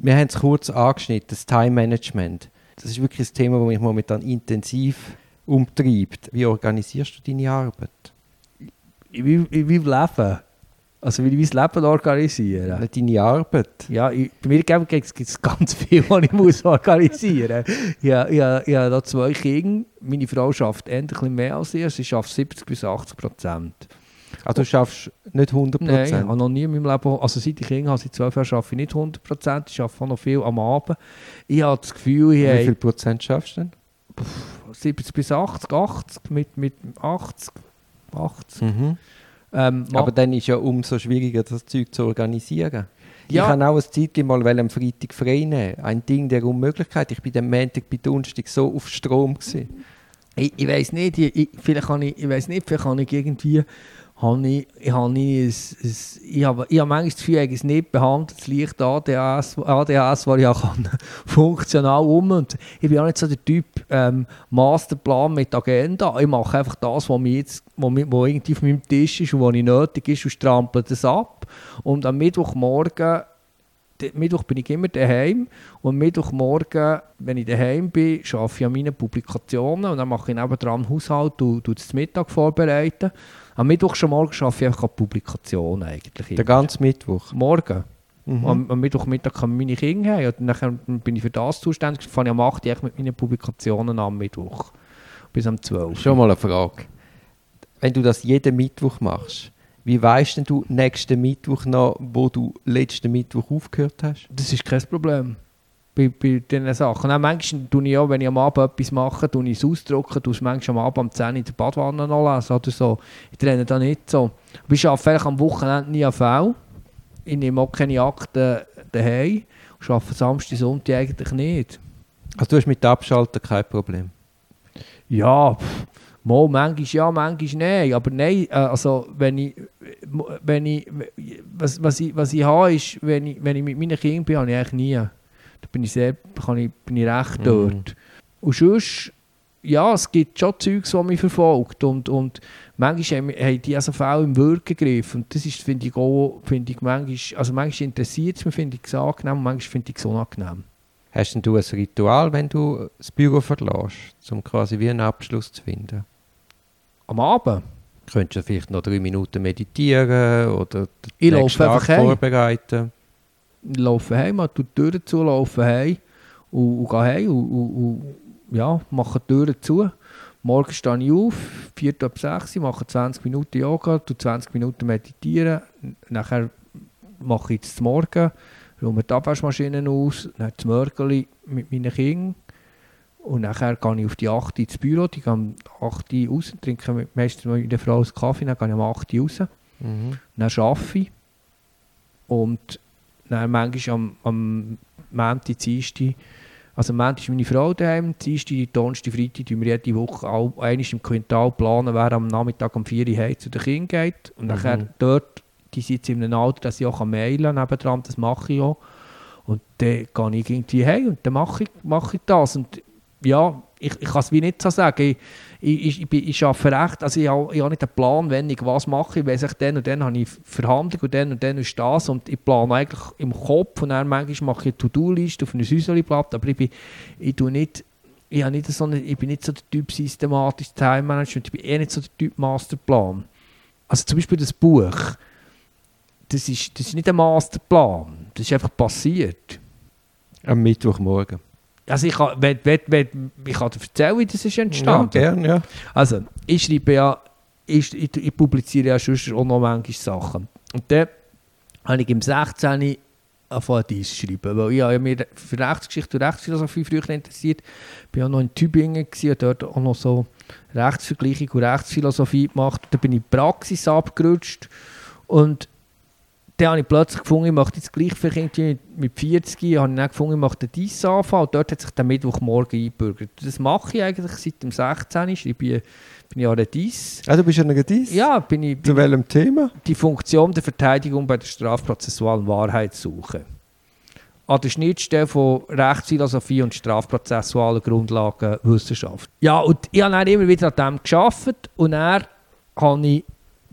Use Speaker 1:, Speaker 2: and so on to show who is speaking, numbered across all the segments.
Speaker 1: Wir haben es kurz angeschnitten, das Time Management. Das ist wirklich ein Thema, das mich momentan intensiv umtreibt. Wie organisierst du deine Arbeit?
Speaker 2: Wie, wie, wie Leben. Also wie ich mein Leben organisieren.
Speaker 1: Nicht deine Arbeit?
Speaker 2: Ja, ich, bei mir gibt es ganz viel, was ich muss organisieren muss. Ich, ich, ich, ich habe da zwei Kinder. Meine Frau arbeitet endlich mehr als ich. Sie arbeitet 70 bis 80 Prozent.
Speaker 1: Also du schaffst nicht 100
Speaker 2: Nein, ich habe noch nie in meinem Leben, also seit ich Kinder habe, seit 12 Jahren arbeite ich nicht 100 Prozent. Ich arbeite noch viel am Abend. Ich habe das Gefühl, ich
Speaker 1: Wie
Speaker 2: habe
Speaker 1: viel Prozent schaffst du denn?
Speaker 2: 70 bis 80, 80, mit, mit 80, 80.
Speaker 1: Mhm.
Speaker 2: Ähm,
Speaker 1: Aber dann ist ja umso schwieriger, das Zeug zu organisieren.
Speaker 2: Ja.
Speaker 1: Ich kann auch eine Zeit mal am Freitag frei nehmen. Ein Ding der Unmöglichkeit. Ich bin am Montag bei Donnerstag so auf Strom. Gewesen.
Speaker 2: Ich, ich weiß nicht, ich, ich, vielleicht kann ich, ich weiß nicht, vielleicht kann ich irgendwie, habe ich, ich, habe ein, ein, ich, habe, ich habe manchmal das Gefühl, ich habe es nicht behandelt, es liegt ADHS, ADHS, was ich auch kann, funktional um. Und ich bin auch nicht so der Typ ähm, Masterplan mit Agenda, ich mache einfach das, was, mir jetzt, was, mir, was irgendwie auf meinem Tisch ist und was ich nötig ist und strample das ab. Und am Mittwochmorgen Mittwoch bin ich immer daheim und Mittwochmorgen, wenn ich daheim bin, arbeite ich an meinen Publikationen und dann mache ich nebendran Haushalt und tue das Mittag vorbereiten. Am Mittwoch schon morgen arbeite ich einfach an Publikationen eigentlich.
Speaker 1: Der
Speaker 2: immer.
Speaker 1: ganze Mittwoch.
Speaker 2: Morgen.
Speaker 1: Mhm.
Speaker 2: Am, am Mittwochmittag kommen meine Kinder her und nachher bin ich für das zuständig. Dann fange ich am 8 Uhr mit meinen Publikationen am Mittwoch. Bis am 12
Speaker 1: Schon mal eine Frage. Wenn du das jeden Mittwoch machst, wie weißt denn du nächsten Mittwoch noch, wo du letzten Mittwoch aufgehört hast?
Speaker 2: Das ist kein Problem. Bei, bei diesen Sachen. Auch manchmal tue ich auch, wenn ich am Abend etwas mache, tue ich es ausdrucken, tue es manchmal am Abend um 10 Uhr in der Badwanne noch lesen oder so. Ich trenne da nicht so. Aber ich arbeite am Wochenende nie AV. Ich nehme auch keine Akten daheim. Ich arbeite Samstag, Sonntag eigentlich nicht.
Speaker 1: Also du hast mit Abschalten kein Problem.
Speaker 2: Ja, pff, mal, manchmal ja, manchmal nein. Aber nein, äh, also wenn ich, wenn ich, was, was ich, was ich habe, ist, wenn ich, wenn ich mit meinen Kindern bin, habe ich eigentlich nie. Da bin ich sehr, kann ich, bin ich recht
Speaker 1: Mhm.
Speaker 2: dort. Und sonst, ja, es gibt schon Zeugs, die mich verfolgt und, und manchmal haben, haben die also Fälle im Wirken gegriffen und das ist, finde ich auch, finde ich manchmal, also manchmal interessiert es mich, finde ich es angenehm und manchmal finde ich es unangenehm.
Speaker 1: Hast denn du ein Ritual, wenn du das Büro verlässt, um quasi wie einen Abschluss zu finden?
Speaker 2: Am Abend?
Speaker 1: Könntest du vielleicht noch drei Minuten meditieren oder den
Speaker 2: Ich
Speaker 1: nächsten Tag vorbereiten?
Speaker 2: laufe heim, mache die Türen zu, laufe heim und, und gehe heim und, und, und ja, mache die Türen zu. Morgen stehe ich auf, 4 ab 6 Uhr, mache 20 Minuten Yoga, tue 20 Minuten meditieren, nachher mache ich das Morgen, räume die Abwaschmaschine aus, dann das Mörgeli mit meinen Kindern und nachher gehe ich auf die 8 Uhr ins Büro, die gehen um 8 Uhr raus, trinke mit- meistens mit meiner Frau einen Kaffee, dann gehe ich um 8 Uhr raus.
Speaker 1: Mhm.
Speaker 2: Dann arbeite ich. Und dann manchmal am, am Montag, Dienstag, also am Montag ist meine Frau daheim, Dienstag, Donnerstag, Freitag tun wir jede Woche auch einmal im Quintal planen, wer am Nachmittag um 4 Uhr zu den Kindern geht. Und
Speaker 1: Mhm.
Speaker 2: nachher dort, die sind jetzt in einem Alter, dass ich auch mailen kann, nebendran, das mache ich auch. Und dann gehe ich irgendwie heim und dann mache ich, mache ich das. Und ja, ich, ich kann es wie nicht so sagen. Ich, ich, ich, ich, ich arbeite recht, also ich habe, ich habe nicht einen Plan, wenn ich was mache. Ich weiss, ich, dann und dann habe ich Verhandlung und dann und dann ist das. Und ich plane eigentlich im Kopf und dann manchmal mache ich eine To-Do-Liste auf einem Säuselblatt, aber ich bin, ich tue nicht, ich, habe nicht so eine, ich bin nicht so der Typ systematisch Time Management, ich bin eher nicht so der Typ Masterplan. Also zum Beispiel das Buch, das ist, das ist nicht ein Masterplan, das ist einfach passiert.
Speaker 1: Am Mittwochmorgen.
Speaker 2: Also ich kann, wenn, wenn, wenn, ich kann dir erzählen, wie das ist
Speaker 1: Ja,
Speaker 2: entstanden.
Speaker 1: gern, ja.
Speaker 2: Also, ich schreibe ja, ich, ich, ich publiziere ja sonst auch noch manchmal Sachen. Und dann habe ich im 16. angefangen, dies zu schreiben, weil ich habe ja mich für Rechtsgeschichte und Rechtsphilosophie früher interessiert. Ich war auch noch in Tübingen und dort auch noch so Rechtsvergleichung und Rechtsphilosophie gemacht. Da bin ich in die Praxis abgerutscht und dann habe ich plötzlich gefunden, ich möchte jetzt gleich vielleicht irgendwie mit 40 habe ich dann gefunden, ich möchte anfangen und dort hat sich der Mittwochmorgen eingebürgert. Das mache ich eigentlich seit dem 16. Schreibe ich, bin ich an der DIS.
Speaker 1: Ah, du bist an einer Dies?
Speaker 2: Ja, bin ich,
Speaker 1: Zu
Speaker 2: bin
Speaker 1: welchem Thema?
Speaker 2: die Funktion der Verteidigung bei der strafprozessualen Wahrheitssuche. An der Schnittstelle von Rechtsphilosophie und strafprozessualen Grundlagenwissenschaft. Ja, und ich habe dann immer wieder an dem gearbeitet und dann habe ich,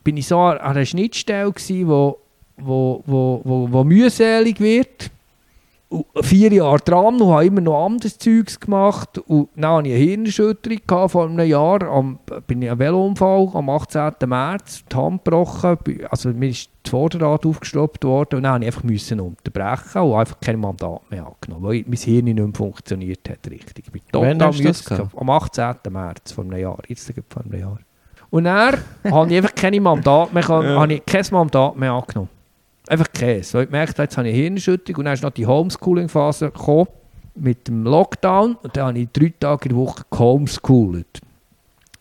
Speaker 2: bin ich so an einer Schnittstelle gewesen, wo, wo, wo, wo, wo mühselig wird. und vier Jahre dran und habe immer noch anderes Zeugs gemacht. Und dann hatte ich eine Hirnerschütterung gehabt vor einem Jahr. Am, bin ich einen Velounfall am 18. März, die Hand gebrochen. Also mir ist das Vorderrad aufgestoppt worden und dann musste ich einfach müssen unterbrechen und einfach kein Mandat mehr angenommen, weil mein Hirn nicht mehr funktioniert hat richtig. Ich bin
Speaker 1: Wann hast du das gehabt?
Speaker 2: Am 18. März vor einem Jahr. Jetzt vor einem Jahr. Und dann habe ich einfach keine Mandat mehr,
Speaker 1: Ja.
Speaker 2: habe ich kein Mandat mehr angenommen. Einfach keins. Weil ich gemerkt jetzt habe ich eine Hirnerschütterung und dann ist noch die Homeschooling-Phase mit dem Lockdown und dann habe ich drei Tage in der Woche gehomeschoolt.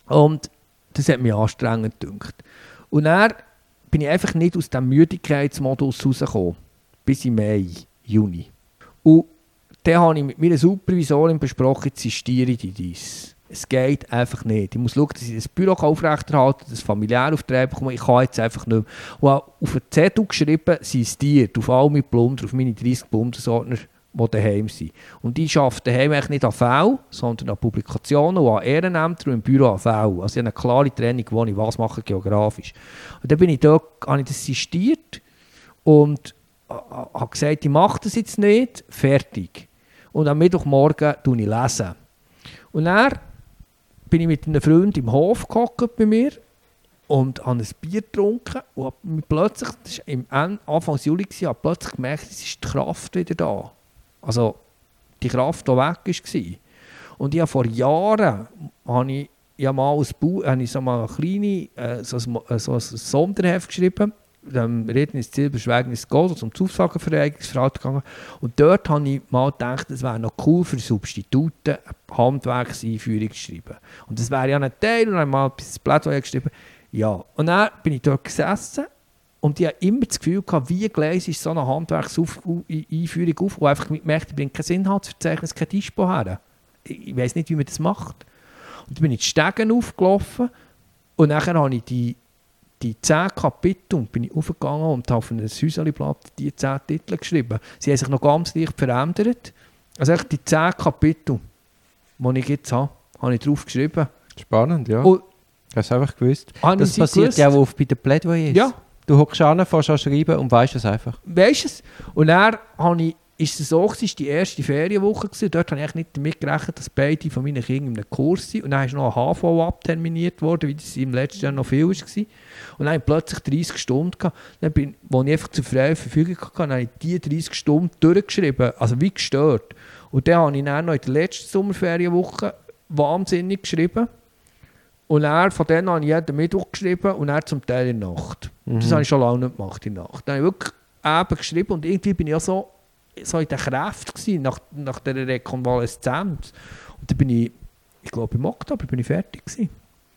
Speaker 2: Und das hat mich anstrengend gedacht. Und dann bin ich einfach nicht aus dem Müdigkeitsmodus rausgekommen. Bis im Mai, Juni. Und dann habe ich mit meiner Supervisorin besprochen, jetzt sistiere ich dies. Es geht einfach nicht. Ich muss schauen, dass ich das Büro aufrechterhalte, das familiär auf die Reihe bekomme. Ich kann jetzt einfach nicht mehr. Und habe auf einen Zettel geschrieben, sistiert, auf all meine Plunder, auf meine 30 Bundesordner, die daheim sind. Und die arbeiten daheim eigentlich nicht an V, sondern an Publikationen und an Ehrenämtern und im Büro an V. Also ich habe eine klare Trennung, wo ich was mache geografisch. Und dann bin ich dort, habe ich das sistiert und ha- habe gesagt, ich mache das jetzt nicht, fertig. Und am Mittwochmorgen lese ich. Lesen. Und dann bin ich mit einem Freund im Hof gehockt bei mir und habe ein Bier getrunken und habe plötzlich, das war im Anfang Juli, gewesen, habe plötzlich gemerkt, es ist die Kraft wieder da. Also die Kraft, die weg war. Und ich habe vor Jahren habe ich, ich habe mal, ein Bu habe ich so mal eine kleine, äh, so, ein, äh, so ein Sonderheft geschrieben, ähm, Reden ist Ziel, Beschweigen ist Gold, also um Zusagenvereinigungsverhalten gegangen. Und dort habe ich mal gedacht, es wäre noch cool für Substituten eine Handwerkseinführung zu schreiben. Und das wäre ja ein Teil, und dann habe ich mal ein Plädoyer geschrieben. Ja, und dann bin ich dort gesessen und ich habe immer das Gefühl gehabt, wie gleich ist so eine Handwerkseinführung auf, wo einfach gemerkt, ich bringe kein Inhaltsverzeichnis, kein Dispo her. Ich, ich weiß nicht, wie man das macht. Und dann bin ich die Stegen aufgelaufen und nachher habe ich die, die zehn Kapitel und bin ich aufgegangen und habe auf ein Häuserli-Blatt die zehn Titel geschrieben. Sie haben sich noch ganz leicht verändert. Also echt die zehn Kapitel, die ich jetzt habe, habe ich drauf geschrieben.
Speaker 1: Spannend, ja.
Speaker 2: Und
Speaker 1: Hast du einfach gewusst.
Speaker 2: habe
Speaker 1: Das passiert
Speaker 2: gewusst?
Speaker 1: ja auch oft bei den Plädoyers.
Speaker 2: Ja.
Speaker 1: Du hockst an, fährst an schreiben und weißt es einfach.
Speaker 2: Weißt du es? Und dann habe ich, ist es so, es war die erste Ferienwoche. Gewesen. Dort habe ich nicht damit gerechnet, dass beide von meinen Kindern in einem Kurs sind. Und dann ist noch ein HV abterminiert worden, wie das im letzten Jahr noch viel war. Und dann habe ich plötzlich 30 Stunden gehabt. Dann bin, wo ich einfach zur freien Verfügung hatte, habe ich diese 30 Stunden durchgeschrieben. Also wie gestört. Und dann habe ich dann noch in der letzten Sommerferienwoche wahnsinnig geschrieben. Und dann, von denen habe ich jeden Mittwoch geschrieben und dann zum Teil in der Nacht. Das habe ich schon lange nicht gemacht in der Nacht. Dann habe ich wirklich eben geschrieben und irgendwie bin ich ja so, so in der Kraft gewesen, nach, nach dieser Rekonvaleszenz. Und dann bin ich, ich glaube im Oktober bin ich fertig gewesen.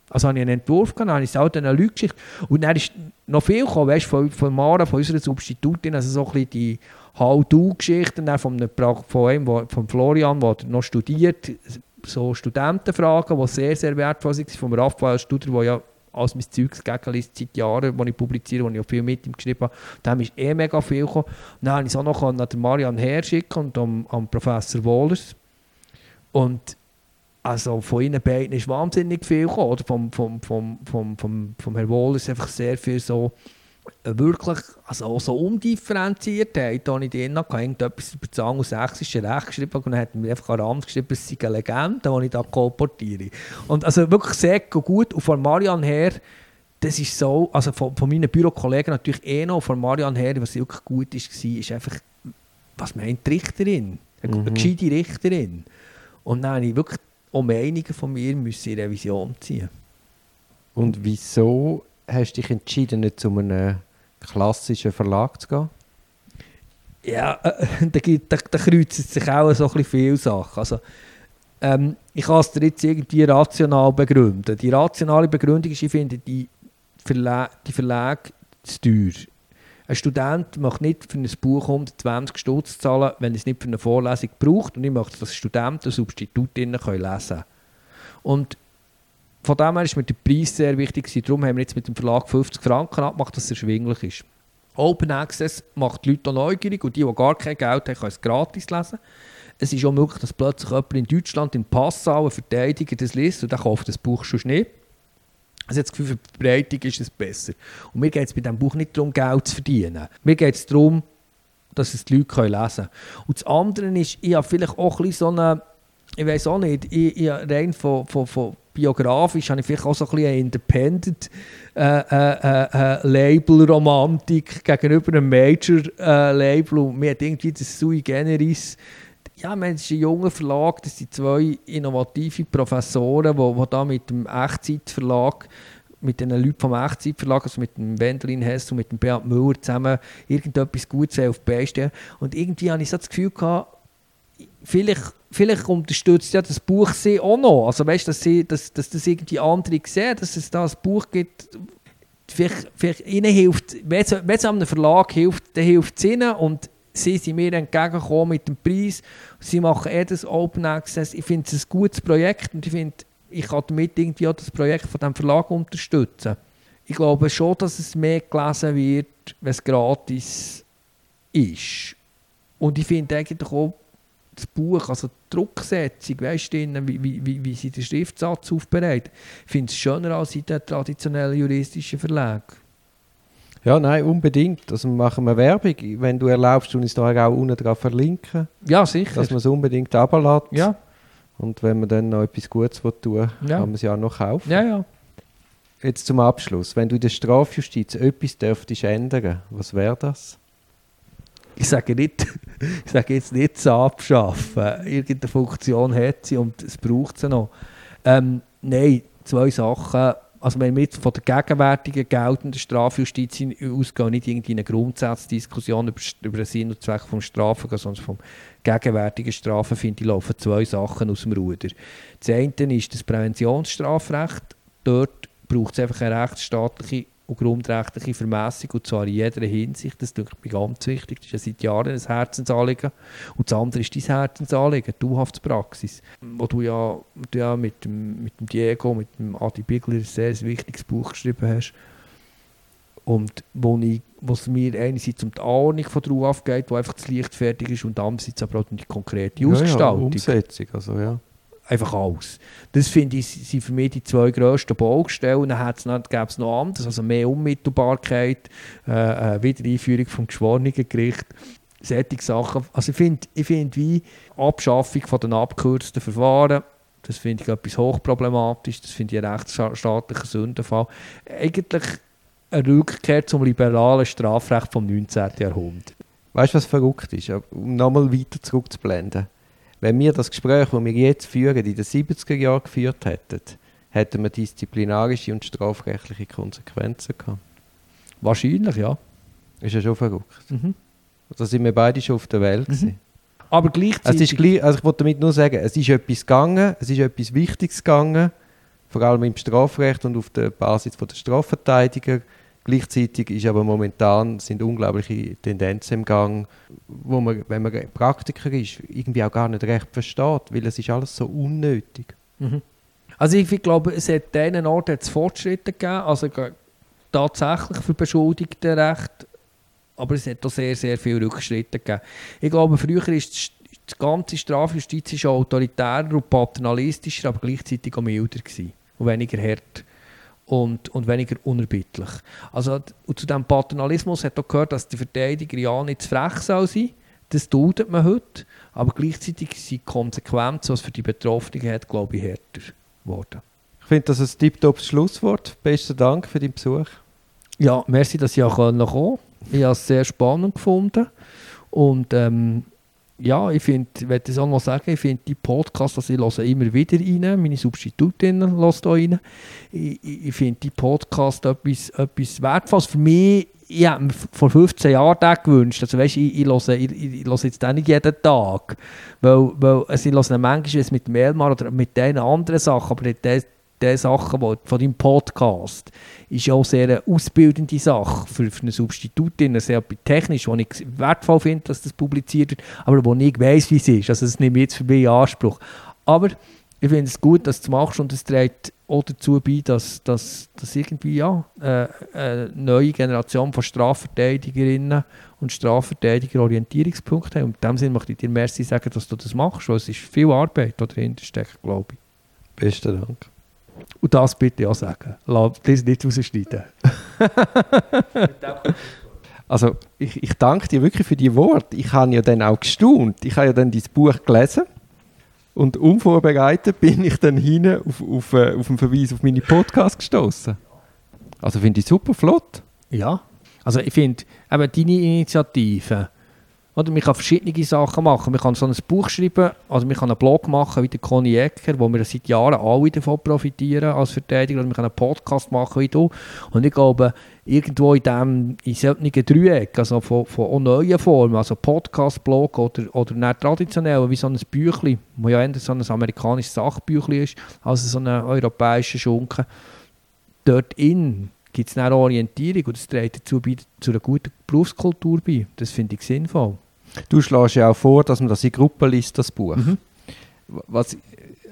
Speaker 2: Also habe ich einen Entwurf dann habe ich es auch den Leuten geschickt. Und dann ist noch viel gekommen, weißt, von, von Mara, von unserer Substitutin, also so ein bisschen die How-Do-Geschichten von, einem, von einem, von Florian, der noch studiert, so Studentenfragen, die sehr, sehr wertvoll sind, vom Raphael Studer, der ja alles mein Zeugs gegenliest seit Jahren, wo ich publiziere, wo ich auch viel mit ihm geschrieben habe. Da ist eh mega viel gekommen. Dann habe ich es auch noch an den Marian herschicken und am, am Professor Wohlers. Und also von ihnen beiden ist wahnsinnig viel gekommen. Oder vom, vom, vom, vom, vom, vom Herrn Wohlers einfach sehr viel so wirklich, also auch so Undifferenziertheit, da ich drin hatte, irgendetwas über das angelsächsische Recht geschrieben und dann hat mir einfach an Rand geschrieben, es sei eine Legende, die ich da kolportiere. Und also wirklich sehr gut. Und von Marian her, das ist so, also von, von meinen Bürokollegen natürlich eh noch, von Marian her, was wirklich gut ist, war, ist einfach, was meint die Richterin? Eine,
Speaker 1: Mhm.
Speaker 2: eine gescheite Richterin. Und dann habe ich wirklich auch Meinungen von mir müssen in Revision ziehen.
Speaker 1: Und wieso hast du dich entschieden, nicht zu einem klassischen Verlag zu gehen?
Speaker 2: Ja, äh, da, da, da kreuzen sich auch so ein viele Sachen. Also, ähm, ich kann es dir jetzt irgendwie rational begründen. Die rationale Begründung ist, ich finde die, Verla die Verlage zu teuer. Ein Student möchte nicht für ein Buch 120 Stutz zahlen, wenn er es nicht für eine Vorlesung braucht. Und ich möchte, dass Studenten Substitutinnen lesen können. Und von dem her ist mir der Preis sehr wichtig. Darum haben wir jetzt mit dem Verlag 50 Franken abgemacht, dass es erschwinglich ist. Open Access macht die Leute neugierig und die, die gar kein Geld haben, können es gratis lesen. Es ist auch möglich, dass plötzlich jemand in Deutschland in Passau, ein Verteidiger, das liest und der kauft das Buch schon nicht. Also das Gefühl, für die Verbreitung ist es besser. Und mir geht es bei diesem Buch nicht darum, Geld zu verdienen. Mir geht es darum, dass es die Leute können lesen können. Und das andere ist, ich habe vielleicht auch ein bisschen so eine, ich weiß auch nicht, ich, ich rein von, von, von biografisch habe ich vielleicht auch so ein bisschen eine Independent äh, äh, äh, Label-Romantik gegenüber einem Major-Label und mir hat irgendwie das Sui Generis ja, man ist ein junger Verlag, das sind zwei innovative Professoren, die, die da mit dem Echtzeitverlag mit den Leuten vom Echtzeitverlag, also mit dem Wendelin Hess und mit dem Beat Müller zusammen irgendetwas Gutes auf die Beine stellen. Und irgendwie habe ich so das Gefühl gehabt, vielleicht, vielleicht unterstützt ja das Buch sie auch noch. Also weißt dass dass, dass das irgendwie andere sehen, dass es da ein Buch gibt, vielleicht, vielleicht ihnen hilft, wenn es einem Verlag hilft, dann hilft es ihnen und sie sind mir entgegengekommen mit dem Preis. Sie machen eh das Open Access. Ich finde es ein gutes Projekt und ich finde, ich kann damit irgendwie auch das Projekt von diesem Verlag unterstützen. Ich glaube schon, dass es mehr gelesen wird, wenn es gratis ist. Und ich finde eigentlich auch das Buch, also die Drucksetzung, weißt du, wie, wie, wie sie den Schriftsatz aufbereitet, finde es schöner als in den traditionellen juristischen Verlagen.
Speaker 1: Ja, nein, unbedingt. Also machen wir Werbung. Wenn du erlaubst, du uns da auch unten drauf verlinken.
Speaker 2: Ja, sicher.
Speaker 1: Dass man es unbedingt runterlässt.
Speaker 2: Ja.
Speaker 1: Und wenn man dann noch etwas Gutes tun will, ja. kann man es ja auch noch kaufen.
Speaker 2: Ja, ja.
Speaker 1: Jetzt zum Abschluss. Wenn du in der Strafjustiz etwas dürftest ändern, was wäre das?
Speaker 2: Ich sage, nicht, ich sage jetzt nicht zu abschaffen. Irgendeine Funktion hat sie und es braucht sie noch. Ähm, nein, zwei Sachen also wenn wir jetzt von der gegenwärtigen geltenden Strafjustiz ausgehen, nicht irgendwie eine Grundsatzdiskussion über, über den Sinn und Zweck des Strafen, sondern vom gegenwärtigen Strafen, finde ich, laufen zwei Sachen aus dem Ruder. Das eine ist das Präventionsstrafrecht. Dort braucht es einfach eine rechtsstaatliche und grundrechtliche Vermessung, und zwar in jeder Hinsicht. Das ist mir ganz wichtig. Das ist ja seit Jahren ein Herzensanliegen. Und das andere ist dein Herzensanliegen, die Haftspraxis, wo du ja, du ja mit, dem, mit dem Diego, mit dem Adi Bigler ein sehr wichtiges Buch geschrieben hast. Und wo, ich, wo es mir einerseits um die Ahnung von der UAF geht, wo einfach das Licht fertig ist, und andererseits aber auch um die konkrete Ausgestaltung. Ja,
Speaker 1: ja, Umsetzung, also ja
Speaker 2: einfach alles. Das finde ich, sind für mich die zwei grössten Baustellen. Dann gäbe es noch anderes, also mehr Unmittelbarkeit, äh, äh, Wiedereinführung vom Geschworenengericht, solche Sachen. Also ich finde, ich find, wie Abschaffung von den abgekürzten Verfahren, das finde ich etwas hochproblematisch, das finde ich ein rechtsstaatlicher Sündenfall. Eigentlich eine Rückkehr zum liberalen Strafrecht vom 19. Jahrhundert.
Speaker 1: Weißt du, was verrückt ist? Um nochmal weiter zurückzublenden wenn wir das Gespräch, das wir jetzt führen, in den 70er Jahren geführt hätten, hätten wir disziplinarische und strafrechtliche Konsequenzen gehabt.
Speaker 2: Wahrscheinlich, ja.
Speaker 1: Ist ja schon verrückt. Mhm. Da sind wir beide schon auf der Welt. Mhm.
Speaker 2: Aber gleichzeitig...
Speaker 1: Es ist gleich, also ich wollte damit nur sagen, es ist etwas gegangen, es ist etwas Wichtiges gegangen, vor allem im Strafrecht und auf der Basis der Strafverteidiger Gleichzeitig ist aber momentan sind unglaubliche Tendenzen im Gang, wo man, wenn man Praktiker ist, irgendwie auch gar nicht recht versteht, weil es ist alles so unnötig.
Speaker 2: Mhm. Also ich glaube, es hat diesen Ort jetzt Fortschritte gegeben, also tatsächlich für Beschuldigte Recht, aber es hat auch sehr, sehr viele Rückschritte gegeben. Ich glaube, früher ist die ganze Strafjustiz autoritärer und paternalistischer, aber gleichzeitig auch milder und weniger hart und, und weniger unerbittlich. Also, und zu diesem Paternalismus hat auch gehört, dass die Verteidiger ja nicht zu frech soll sein Das tut man heute. Aber gleichzeitig sind die Konsequenzen, was für die Betroffenen hat, glaube ich, härter geworden.
Speaker 1: Ich finde das ein tiptop Schlusswort. Besten Dank für deinen Besuch.
Speaker 2: Ja, merci, dass ich auch kommen konnte. Ich habe es sehr spannend gefunden. Und ähm, ja, ich finde, ich werde es auch noch sagen, ich finde die Podcasts, also ich immer wieder rein, meine Substitutin hört da rein. Ich, ich, finde die Podcasts etwas, etwas Wertvolles. Für mich, ich habe mir vor 15 Jahren den gewünscht. Also weißt, ich, ich, höre, ich, ich höre jetzt auch nicht jeden Tag. Weil, weil also ich höre manchmal mit dem Elmar oder mit den anderen Sachen, aber nicht die Sachen die, von deinem Podcast ist ja auch sehr eine ausbildende Sache für, für eine Substitutin, sehr technisch, wo ich wertvoll finde, dass das publiziert wird, aber wo ich weiß, wie es ist. Also das nehme ich jetzt für mich in Anspruch. Aber ich finde es gut, dass du es machst und es trägt auch dazu bei, dass, dass, dass irgendwie ja, äh, eine neue Generation von Strafverteidigerinnen und Strafverteidiger Orientierungspunkte haben. Und in dem Sinne möchte ich dir merci sagen, dass du das machst, weil es ist viel Arbeit, die dahinter steckt, glaube ich.
Speaker 1: Besten Dank.
Speaker 2: Und das bitte auch sagen. Lass das nicht rausschneiden.
Speaker 1: Also ich, ich danke dir wirklich für die Worte. Ich habe ja dann auch gestaunt. Ich habe ja dann dein Buch gelesen und unvorbereitet bin ich dann hin auf, auf, äh, auf einen Verweis auf meine Podcast gestoßen. Also finde ich super flott.
Speaker 2: Ja. Also ich finde, eben deine Initiative, oder man kann verschiedene Sachen machen. Man kann so ein Buch schreiben, also man kann einen Blog machen wie der Conny Ecker, wo wir seit Jahren alle davon profitieren als Verteidiger. Oder man kann einen Podcast machen wie du. Und ich glaube, irgendwo in diesem in solchen Dreieck, also von, von neuen Formen, also Podcast, Blog oder, oder nicht traditionell, wie so ein Büchlein, wo ja eher so ein amerikanisches Sachbüchlein ist, als so ein europäischer Schunken, dort in gibt es eine Orientierung und das trägt dazu bei, zu einer guten Berufskultur bei. Das finde ich sinnvoll.
Speaker 1: Du schlägst ja auch vor, dass man das in Gruppen liest, das Buch.
Speaker 2: Mhm.
Speaker 1: Was,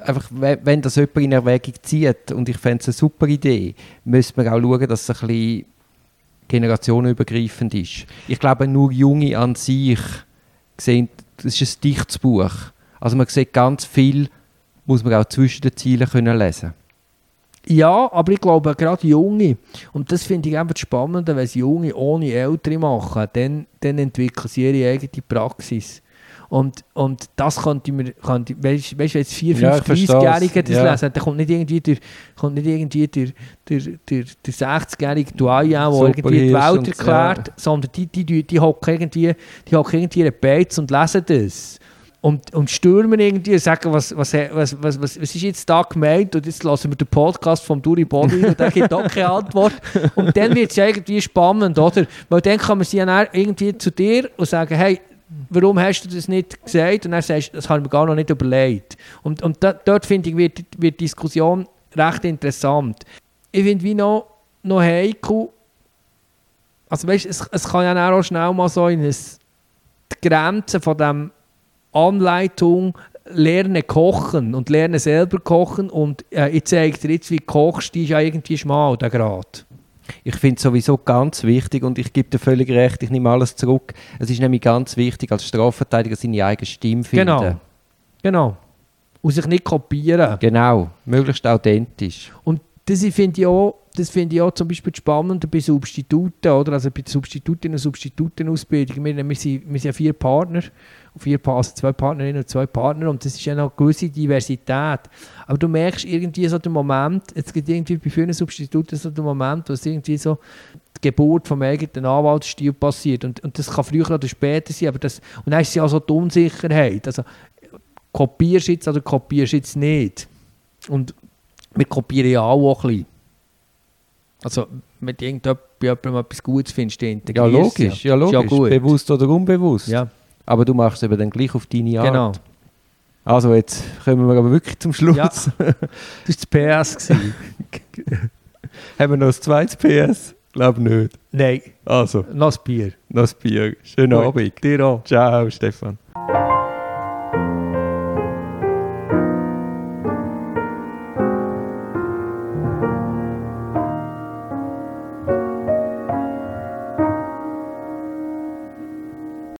Speaker 1: einfach, wenn das jemand in Erwägung zieht, und ich fände es eine super Idee, müsste man auch schauen, dass es ein bisschen generationenübergreifend ist. Ich glaube, nur Junge an sich sehen, das ist ein dichtes Buch. Also man sieht ganz viel, muss man auch zwischen den Zielen können lesen
Speaker 2: ja, aber ich glaube, gerade Junge, und das finde ich einfach spannend, wenn sie Junge ohne Ältere machen, dann, dann entwickeln sie ihre eigene Praxis. Und, und das könnte man, könnte, weißt du, jetzt 4, 5, 30-Jährige das ja. lesen, dann kommt nicht irgendwie der, kommt nicht irgendwie der, der, der, der 60-jährige Doyen, der irgendwie die Welt erklärt, ja. sondern die, die, die, die hocken irgendwie, die hocken irgendwie in Beiz und lesen das und, und stürmen irgendwie und sagen, was, was, was, was, was, ist jetzt da gemeint und jetzt lassen wir den Podcast vom Duri Body und der gibt auch keine Antwort. Und dann wird es ja irgendwie spannend, oder? Weil dann kann man sie ja irgendwie zu dir und sagen, hey, warum hast du das nicht gesagt? Und dann sagst du, das habe ich mir gar noch nicht überlegt. Und, und da, dort, finde ich, wird, wird die Diskussion recht interessant. Ich finde, wie noch, noch heikel, also weißt, es, es kann ja auch schnell mal so in das, die Grenzen von dem Anleitung lerne kochen und lerne selber kochen und äh, ich zeige dir jetzt, wie du kochst, die ist ja irgendwie schmal, der Grad.
Speaker 1: Ich finde es sowieso ganz wichtig und ich gebe dir völlig recht, ich nehme alles zurück. Es ist nämlich ganz wichtig, als Strafverteidiger seine eigene Stimme finden.
Speaker 2: Genau, genau. Und sich nicht kopieren.
Speaker 1: Genau, möglichst authentisch.
Speaker 2: Und das finde ich auch das finde ich auch zum Beispiel spannend bei Substituten, oder? Also bei Substitutinnen und Substitutenausbildung. Wir, wir, sind, wir sind ja vier Partner, vier, also zwei Partnerinnen und zwei Partner und das ist ja noch eine gewisse Diversität. Aber du merkst irgendwie so den Moment, es gibt irgendwie bei vielen Substituten so den Moment, wo es irgendwie so die Geburt vom eigenen Anwaltsstil passiert und, und das kann früher oder später sein, aber das, und dann ist ja so die Unsicherheit, also kopierst du jetzt oder kopierst du jetzt nicht? Und wir kopieren ja auch ein bisschen. Also, wenn du irgendjemandem etwas Gutes findest, dann
Speaker 1: Ja, logisch. Ja, logisch. Ja gut. Bewusst oder unbewusst.
Speaker 2: Ja.
Speaker 1: Aber du machst es eben dann gleich auf deine Art.
Speaker 2: Genau.
Speaker 1: Also, jetzt kommen wir aber wirklich zum Schluss. Ja. Das
Speaker 2: war das PS.
Speaker 1: Haben wir noch ein zweites PS? Glaube nicht.
Speaker 2: Nein.
Speaker 1: Also.
Speaker 2: Noch ein Bier.
Speaker 1: Noch ein Bier. Schönen Gut. Abend.
Speaker 2: Dir auch.
Speaker 1: Ciao, Stefan.